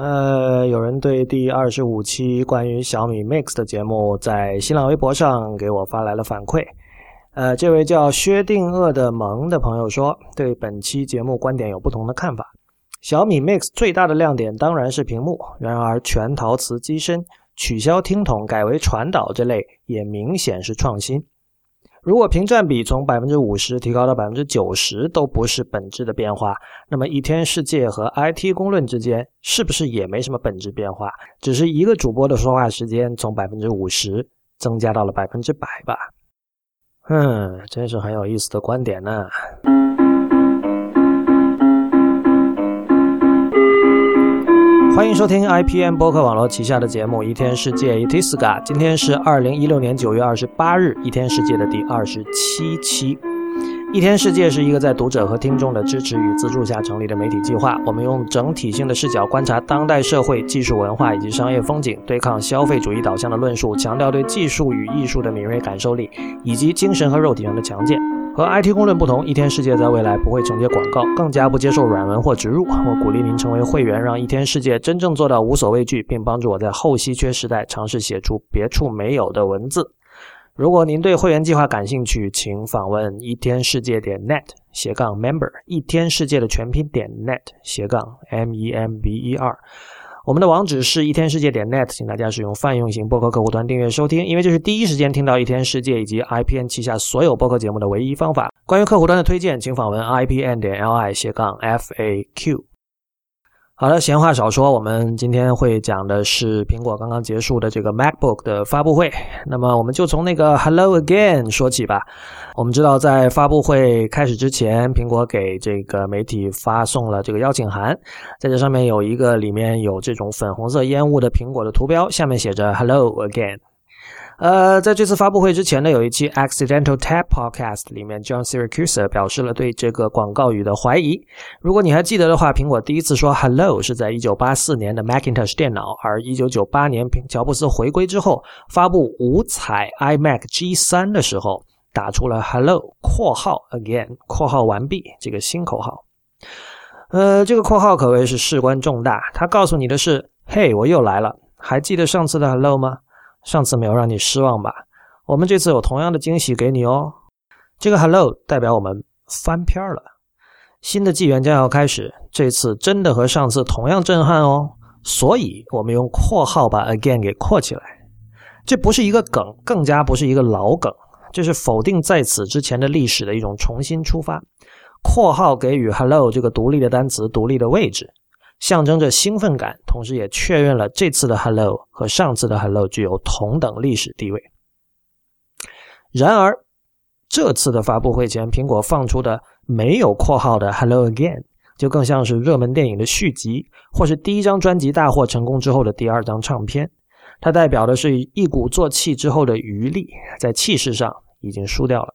呃，有人对第二十五期关于小米 Mix 的节目在新浪微博上给我发来了反馈。呃，这位叫薛定谔的萌的朋友说，对本期节目观点有不同的看法。小米 Mix 最大的亮点当然是屏幕，然而全陶瓷机身、取消听筒改为传导这类也明显是创新。如果屏占比从百分之五十提高到百分之九十都不是本质的变化，那么一天世界和 IT 公论之间是不是也没什么本质变化？只是一个主播的说话时间从百分之五十增加到了百分之百吧？嗯，真是很有意思的观点呢。欢迎收听 IPM 播客网络旗下的节目《一天世界》Itiska。今天是二零一六年九月二十八日，《一天世界》的第二十七期。《一天世界》是一个在读者和听众的支持与资助下成立的媒体计划。我们用整体性的视角观察当代社会、技术文化以及商业风景，对抗消费主义导向的论述，强调对技术与艺术的敏锐感受力，以及精神和肉体上的强健。和 IT 公论不同，一天世界在未来不会承接广告，更加不接受软文或植入。我鼓励您成为会员，让一天世界真正做到无所畏惧，并帮助我在后稀缺时代尝试写出别处没有的文字。如果您对会员计划感兴趣，请访问一天世界点 net 斜杠 member，一天世界的全拼点 net 斜杠 m e m b e r。我们的网址是一天世界点 net，请大家使用泛用型播客客户端订阅收听，因为这是第一时间听到一天世界以及 IPN 旗下所有播客节目的唯一方法。关于客户端的推荐，请访问 IPN 点 LI 斜杠 FAQ。好的，闲话少说，我们今天会讲的是苹果刚刚结束的这个 MacBook 的发布会。那么我们就从那个 Hello Again 说起吧。我们知道，在发布会开始之前，苹果给这个媒体发送了这个邀请函，在这上面有一个里面有这种粉红色烟雾的苹果的图标，下面写着 Hello Again。呃，在这次发布会之前呢，有一期 Accidental Tap Podcast 里面，John Siracusa 表示了对这个广告语的怀疑。如果你还记得的话，苹果第一次说 “hello” 是在1984年的 Macintosh 电脑，而1998年乔布斯回归之后发布五彩 iMac G3 的时候，打出了 “hello” 括号 again 括号完毕这个新口号。呃，这个括号可谓是事关重大，它告诉你的是：“嘿，我又来了，还记得上次的 “hello” 吗？”上次没有让你失望吧？我们这次有同样的惊喜给你哦。这个 “hello” 代表我们翻篇了，新的纪元将要开始。这次真的和上次同样震撼哦。所以我们用括号把 “again” 给括起来。这不是一个梗，更加不是一个老梗，这是否定在此之前的历史的一种重新出发。括号给予 “hello” 这个独立的单词独立的位置。象征着兴奋感，同时也确认了这次的 Hello 和上次的 Hello 具有同等历史地位。然而，这次的发布会前，苹果放出的没有括号的 Hello Again，就更像是热门电影的续集，或是第一张专辑大获成功之后的第二张唱片。它代表的是一鼓作气之后的余力，在气势上已经输掉了。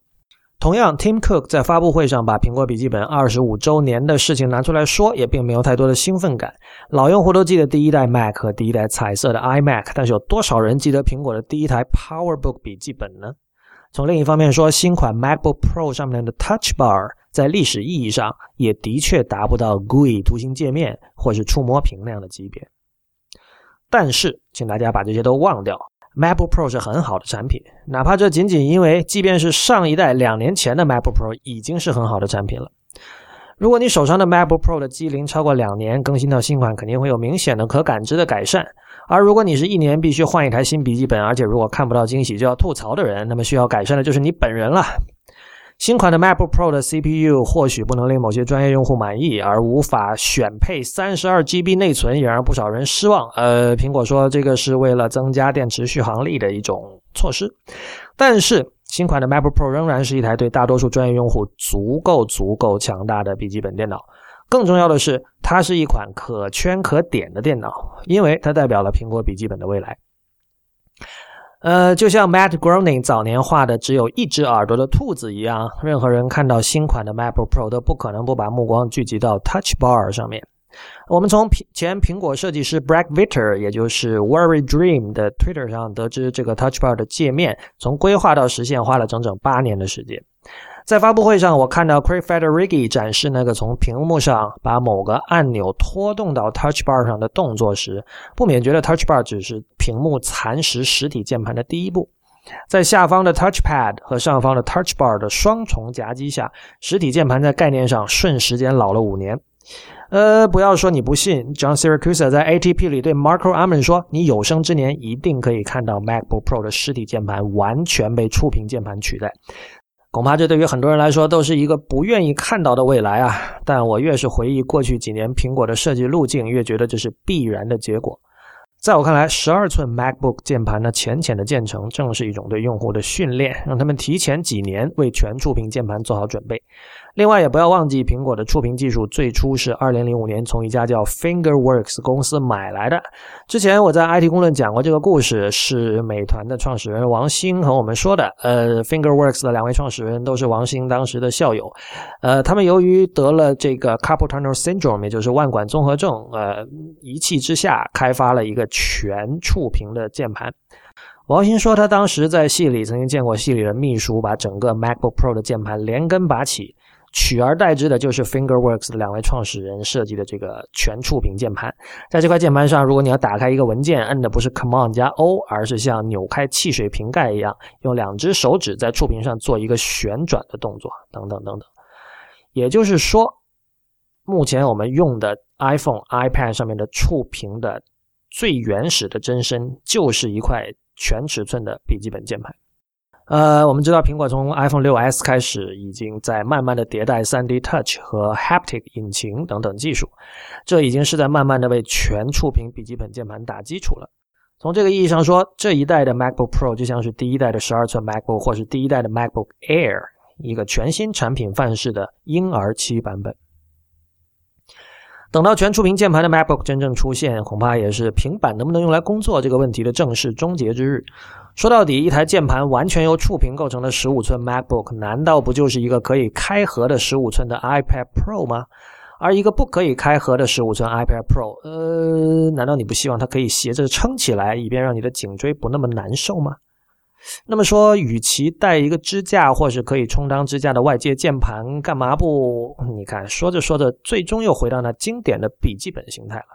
同样，Tim Cook 在发布会上把苹果笔记本二十五周年的事情拿出来说，也并没有太多的兴奋感。老用户都记得第一代 Mac 和第一代彩色的 iMac，但是有多少人记得苹果的第一台 PowerBook 笔记本呢？从另一方面说，新款 MacBook Pro 上面的 Touch Bar 在历史意义上也的确达不到 GUI 图形界面或是触摸屏那样的级别。但是，请大家把这些都忘掉。MacBook Pro 是很好的产品，哪怕这仅仅因为，即便是上一代两年前的 MacBook Pro 已经是很好的产品了。如果你手上的 MacBook Pro 的机龄超过两年，更新到新款肯定会有明显的可感知的改善。而如果你是一年必须换一台新笔记本，而且如果看不到惊喜就要吐槽的人，那么需要改善的就是你本人了。新款的 MacBook Pro 的 CPU 或许不能令某些专业用户满意，而无法选配 32GB 内存也让不少人失望。呃，苹果说这个是为了增加电池续航力的一种措施。但是新款的 MacBook Pro 仍然是一台对大多数专业用户足够足够强大的笔记本电脑。更重要的是，它是一款可圈可点的电脑，因为它代表了苹果笔记本的未来。呃，就像 Matt Groening 早年画的只有一只耳朵的兔子一样，任何人看到新款的 MacBook Pro 都不可能不把目光聚集到 Touch Bar 上面。我们从苹前苹果设计师 Brad Vitter，也就是 Worry Dream 的 Twitter 上得知，这个 Touch Bar 的界面从规划到实现花了整整八年的时间。在发布会上，我看到 Craig Federighi 展示那个从屏幕上把某个按钮拖动到 Touch Bar 上的动作时，不免觉得 Touch Bar 只是屏幕蚕食实体键盘的第一步。在下方的 Touch Pad 和上方的 Touch Bar 的双重夹击下，实体键盘在概念上瞬时间老了五年。呃，不要说你不信，John Siracusa 在 ATP 里对 Marco Arman 说：“你有生之年一定可以看到 MacBook Pro 的实体键盘完全被触屏键盘取代。”恐怕这对于很多人来说都是一个不愿意看到的未来啊！但我越是回忆过去几年苹果的设计路径，越觉得这是必然的结果。在我看来，十二寸 MacBook 键盘的浅浅的渐成，正是一种对用户的训练，让他们提前几年为全触屏键盘做好准备。另外，也不要忘记，苹果的触屏技术最初是2005年从一家叫 FingerWorks 公司买来的。之前我在 IT 公论讲过这个故事，是美团的创始人王兴和我们说的。呃，FingerWorks 的两位创始人都是王兴当时的校友。呃，他们由于得了这个 Carpal Tunnel Syndrome，也就是腕管综合症，呃，一气之下开发了一个全触屏的键盘。王兴说，他当时在系里曾经见过系里的秘书把整个 MacBook Pro 的键盘连根拔起。取而代之的就是 FingerWorks 的两位创始人设计的这个全触屏键盘。在这块键盘上，如果你要打开一个文件，摁的不是 Command 加 O，而是像扭开汽水瓶盖一样，用两只手指在触屏上做一个旋转的动作，等等等等。也就是说，目前我们用的 iPhone、iPad 上面的触屏的最原始的真身，就是一块全尺寸的笔记本键盘。呃，我们知道苹果从 iPhone 6s 开始，已经在慢慢的迭代 3D Touch 和 Haptic 引擎等等技术，这已经是在慢慢的为全触屏笔记本键盘打基础了。从这个意义上说，这一代的 MacBook Pro 就像是第一代的12寸 MacBook 或是第一代的 MacBook Air，一个全新产品范式的婴儿期版本。等到全触屏键盘的 MacBook 真正出现，恐怕也是平板能不能用来工作这个问题的正式终结之日。说到底，一台键盘完全由触屏构成的十五寸 MacBook，难道不就是一个可以开合的十五寸的 iPad Pro 吗？而一个不可以开合的十五寸 iPad Pro，呃，难道你不希望它可以斜着撑起来，以便让你的颈椎不那么难受吗？那么说，与其带一个支架，或是可以充当支架的外接键盘，干嘛不？你看，说着说着，最终又回到那经典的笔记本形态了。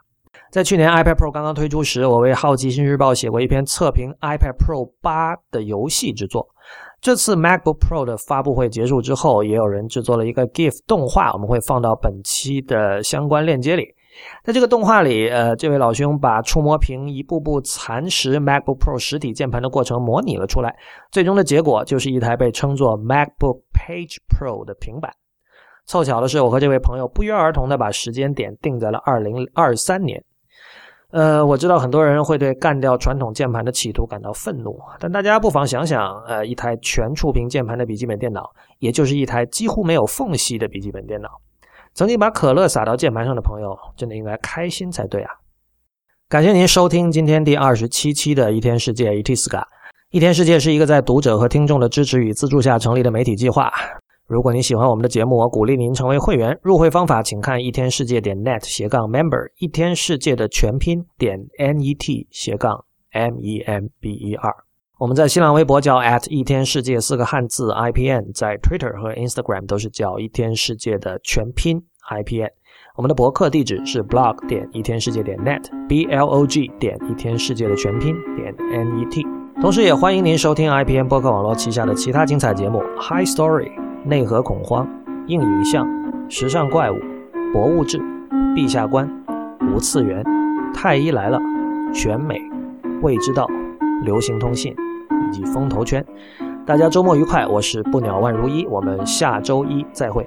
在去年 iPad Pro 刚刚推出时，我为《好奇心日报》写过一篇测评 iPad Pro 八的游戏制作。这次 MacBook Pro 的发布会结束之后，也有人制作了一个 GIF 动画，我们会放到本期的相关链接里。在这个动画里，呃，这位老兄把触摸屏一步步蚕食 MacBook Pro 实体键盘的过程模拟了出来，最终的结果就是一台被称作 MacBook Page Pro 的平板。凑巧的是，我和这位朋友不约而同的把时间点定在了2023年。呃，我知道很多人会对干掉传统键盘的企图感到愤怒，但大家不妨想想，呃，一台全触屏键盘的笔记本电脑，也就是一台几乎没有缝隙的笔记本电脑。曾经把可乐洒到键盘上的朋友，真的应该开心才对啊！感谢您收听今天第二十七期的一天世界 e t s g a 一天世界是一个在读者和听众的支持与资助下成立的媒体计划。如果您喜欢我们的节目，我鼓励您成为会员。入会方法请看一天世界点 net 斜杠 member，一天世界的全拼点 net 斜杠 m e m b e r。我们在新浪微博叫 at 一天世界四个汉字 i p n，在 Twitter 和 Instagram 都是叫一天世界的全拼 i p n。我们的博客地址是 blog 点一天世界点 net b l o g 点一天世界的全拼点 n e t。同时，也欢迎您收听 i p n 博客网络旗下的其他精彩节目 High Story。内核恐慌、硬影像、时尚怪物、博物志、陛下观、无次元、太医来了、选美、未知道、流行通信以及风投圈。大家周末愉快！我是不鸟万如一，我们下周一再会。